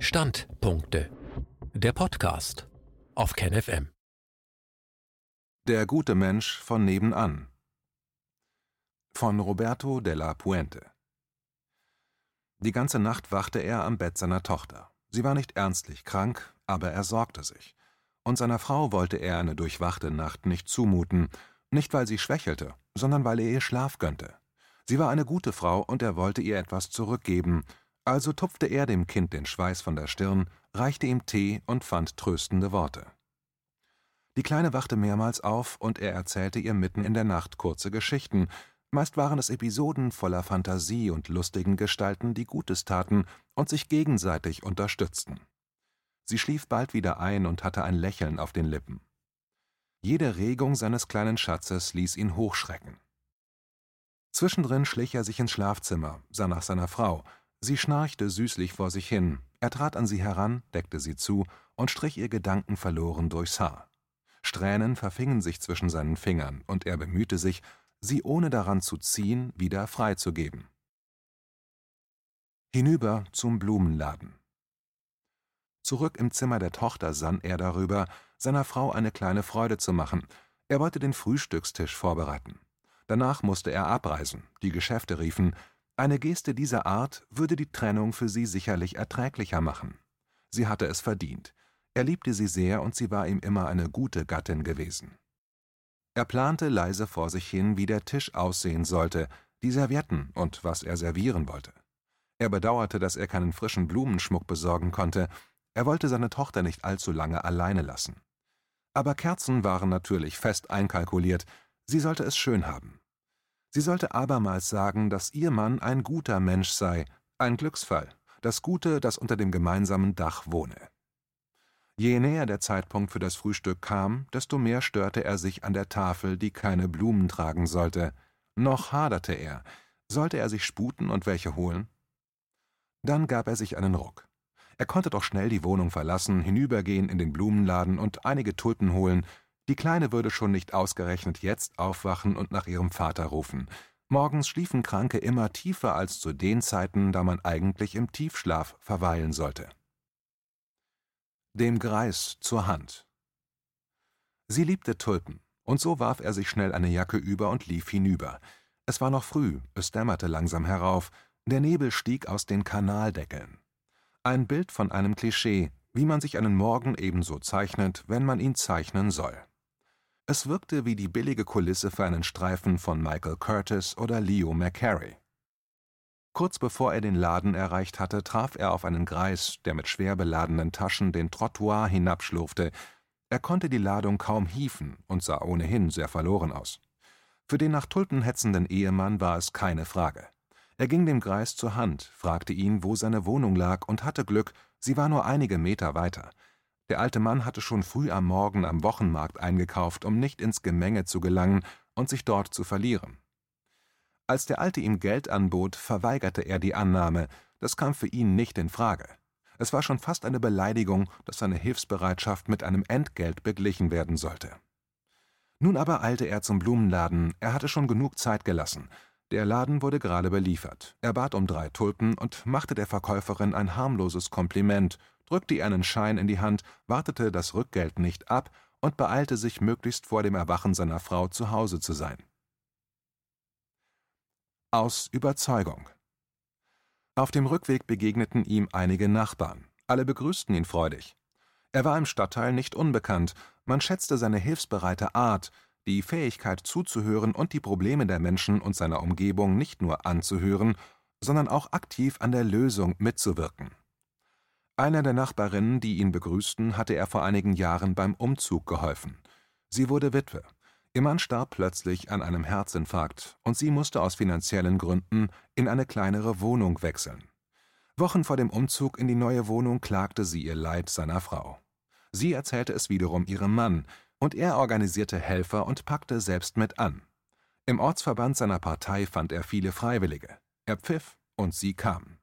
Standpunkte. Der Podcast auf KenFM. Der gute Mensch von nebenan. Von Roberto della Puente. Die ganze Nacht wachte er am Bett seiner Tochter. Sie war nicht ernstlich krank, aber er sorgte sich. Und seiner Frau wollte er eine durchwachte Nacht nicht zumuten, nicht weil sie schwächelte, sondern weil er ihr Schlaf gönnte. Sie war eine gute Frau und er wollte ihr etwas zurückgeben, also tupfte er dem Kind den Schweiß von der Stirn, reichte ihm Tee und fand tröstende Worte. Die Kleine wachte mehrmals auf und er erzählte ihr mitten in der Nacht kurze Geschichten, meist waren es Episoden voller Fantasie und lustigen Gestalten, die Gutes taten und sich gegenseitig unterstützten. Sie schlief bald wieder ein und hatte ein Lächeln auf den Lippen. Jede Regung seines kleinen Schatzes ließ ihn hochschrecken. Zwischendrin schlich er sich ins Schlafzimmer, sah nach seiner Frau, Sie schnarchte süßlich vor sich hin, er trat an sie heran, deckte sie zu und strich ihr gedankenverloren durchs Haar. Strähnen verfingen sich zwischen seinen Fingern, und er bemühte sich, sie ohne daran zu ziehen, wieder freizugeben. Hinüber zum Blumenladen. Zurück im Zimmer der Tochter sann er darüber, seiner Frau eine kleine Freude zu machen. Er wollte den Frühstückstisch vorbereiten. Danach musste er abreisen, die Geschäfte riefen, eine Geste dieser Art würde die Trennung für sie sicherlich erträglicher machen. Sie hatte es verdient. Er liebte sie sehr und sie war ihm immer eine gute Gattin gewesen. Er plante leise vor sich hin, wie der Tisch aussehen sollte, die Servietten und was er servieren wollte. Er bedauerte, dass er keinen frischen Blumenschmuck besorgen konnte, er wollte seine Tochter nicht allzu lange alleine lassen. Aber Kerzen waren natürlich fest einkalkuliert, sie sollte es schön haben. Sie sollte abermals sagen, dass ihr Mann ein guter Mensch sei, ein Glücksfall, das Gute, das unter dem gemeinsamen Dach wohne. Je näher der Zeitpunkt für das Frühstück kam, desto mehr störte er sich an der Tafel, die keine Blumen tragen sollte. Noch haderte er. Sollte er sich sputen und welche holen? Dann gab er sich einen Ruck. Er konnte doch schnell die Wohnung verlassen, hinübergehen in den Blumenladen und einige Tulpen holen, die Kleine würde schon nicht ausgerechnet jetzt aufwachen und nach ihrem Vater rufen. Morgens schliefen Kranke immer tiefer als zu den Zeiten, da man eigentlich im Tiefschlaf verweilen sollte. Dem Greis zur Hand. Sie liebte Tulpen, und so warf er sich schnell eine Jacke über und lief hinüber. Es war noch früh, es dämmerte langsam herauf, der Nebel stieg aus den Kanaldeckeln. Ein Bild von einem Klischee, wie man sich einen Morgen ebenso zeichnet, wenn man ihn zeichnen soll. Es wirkte wie die billige Kulisse für einen Streifen von Michael Curtis oder Leo McCarey. Kurz bevor er den Laden erreicht hatte, traf er auf einen Greis, der mit schwer beladenen Taschen den Trottoir hinabschlurfte. Er konnte die Ladung kaum hieven und sah ohnehin sehr verloren aus. Für den nach Tulpen hetzenden Ehemann war es keine Frage. Er ging dem Greis zur Hand, fragte ihn, wo seine Wohnung lag, und hatte Glück, sie war nur einige Meter weiter. Der alte Mann hatte schon früh am Morgen am Wochenmarkt eingekauft, um nicht ins Gemenge zu gelangen und sich dort zu verlieren. Als der Alte ihm Geld anbot, verweigerte er die Annahme, das kam für ihn nicht in Frage. Es war schon fast eine Beleidigung, dass seine Hilfsbereitschaft mit einem Entgelt beglichen werden sollte. Nun aber eilte er zum Blumenladen, er hatte schon genug Zeit gelassen. Der Laden wurde gerade beliefert. Er bat um drei Tulpen und machte der Verkäuferin ein harmloses Kompliment, drückte ihr einen Schein in die Hand, wartete das Rückgeld nicht ab und beeilte sich, möglichst vor dem Erwachen seiner Frau zu Hause zu sein. Aus Überzeugung. Auf dem Rückweg begegneten ihm einige Nachbarn. Alle begrüßten ihn freudig. Er war im Stadtteil nicht unbekannt, man schätzte seine hilfsbereite Art, die Fähigkeit zuzuhören und die Probleme der Menschen und seiner Umgebung nicht nur anzuhören, sondern auch aktiv an der Lösung mitzuwirken. Einer der Nachbarinnen, die ihn begrüßten, hatte er vor einigen Jahren beim Umzug geholfen. Sie wurde Witwe. Ihr Mann starb plötzlich an einem Herzinfarkt und sie musste aus finanziellen Gründen in eine kleinere Wohnung wechseln. Wochen vor dem Umzug in die neue Wohnung klagte sie ihr Leid seiner Frau. Sie erzählte es wiederum ihrem Mann, und er organisierte Helfer und packte selbst mit an. Im Ortsverband seiner Partei fand er viele Freiwillige. Er pfiff und sie kamen.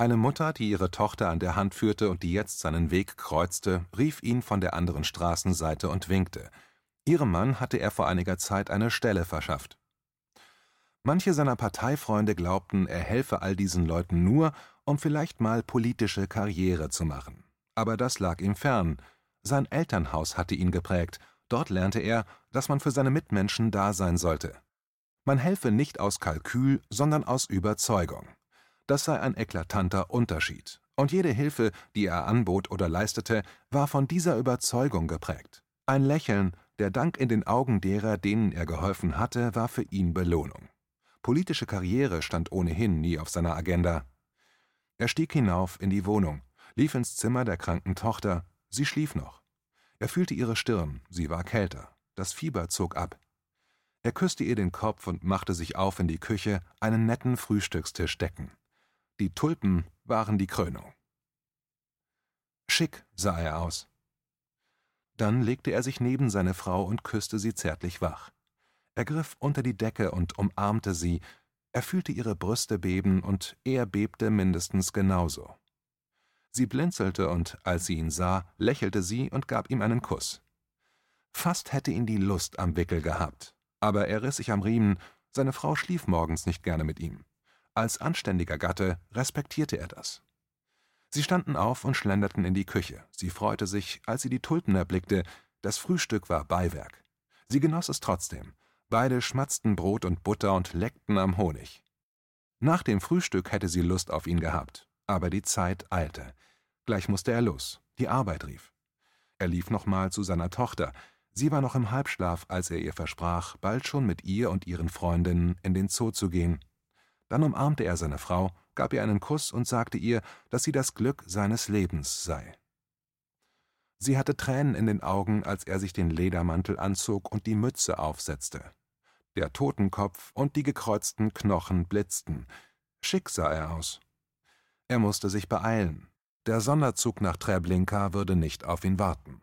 Eine Mutter, die ihre Tochter an der Hand führte und die jetzt seinen Weg kreuzte, rief ihn von der anderen Straßenseite und winkte. Ihrem Mann hatte er vor einiger Zeit eine Stelle verschafft. Manche seiner Parteifreunde glaubten, er helfe all diesen Leuten nur, um vielleicht mal politische Karriere zu machen. Aber das lag ihm fern. Sein Elternhaus hatte ihn geprägt. Dort lernte er, dass man für seine Mitmenschen da sein sollte. Man helfe nicht aus Kalkül, sondern aus Überzeugung. Das sei ein eklatanter Unterschied. Und jede Hilfe, die er anbot oder leistete, war von dieser Überzeugung geprägt. Ein Lächeln, der Dank in den Augen derer, denen er geholfen hatte, war für ihn Belohnung. Politische Karriere stand ohnehin nie auf seiner Agenda. Er stieg hinauf in die Wohnung, lief ins Zimmer der kranken Tochter, sie schlief noch. Er fühlte ihre Stirn, sie war kälter, das Fieber zog ab. Er küsste ihr den Kopf und machte sich auf in die Küche, einen netten Frühstückstisch decken. Die Tulpen waren die Krönung. Schick sah er aus. Dann legte er sich neben seine Frau und küsste sie zärtlich wach. Er griff unter die Decke und umarmte sie, er fühlte ihre Brüste beben und er bebte mindestens genauso. Sie blinzelte und, als sie ihn sah, lächelte sie und gab ihm einen Kuss. Fast hätte ihn die Lust am Wickel gehabt, aber er riss sich am Riemen, seine Frau schlief morgens nicht gerne mit ihm. Als anständiger Gatte respektierte er das. Sie standen auf und schlenderten in die Küche. Sie freute sich, als sie die Tulpen erblickte. Das Frühstück war Beiwerk. Sie genoss es trotzdem. Beide schmatzten Brot und Butter und leckten am Honig. Nach dem Frühstück hätte sie Lust auf ihn gehabt, aber die Zeit eilte. Gleich musste er los. Die Arbeit rief. Er lief nochmal zu seiner Tochter. Sie war noch im Halbschlaf, als er ihr versprach, bald schon mit ihr und ihren Freundinnen in den Zoo zu gehen. Dann umarmte er seine Frau, gab ihr einen Kuss und sagte ihr, dass sie das Glück seines Lebens sei. Sie hatte Tränen in den Augen, als er sich den Ledermantel anzog und die Mütze aufsetzte. Der Totenkopf und die gekreuzten Knochen blitzten. Schick sah er aus. Er musste sich beeilen. Der Sonderzug nach Treblinka würde nicht auf ihn warten.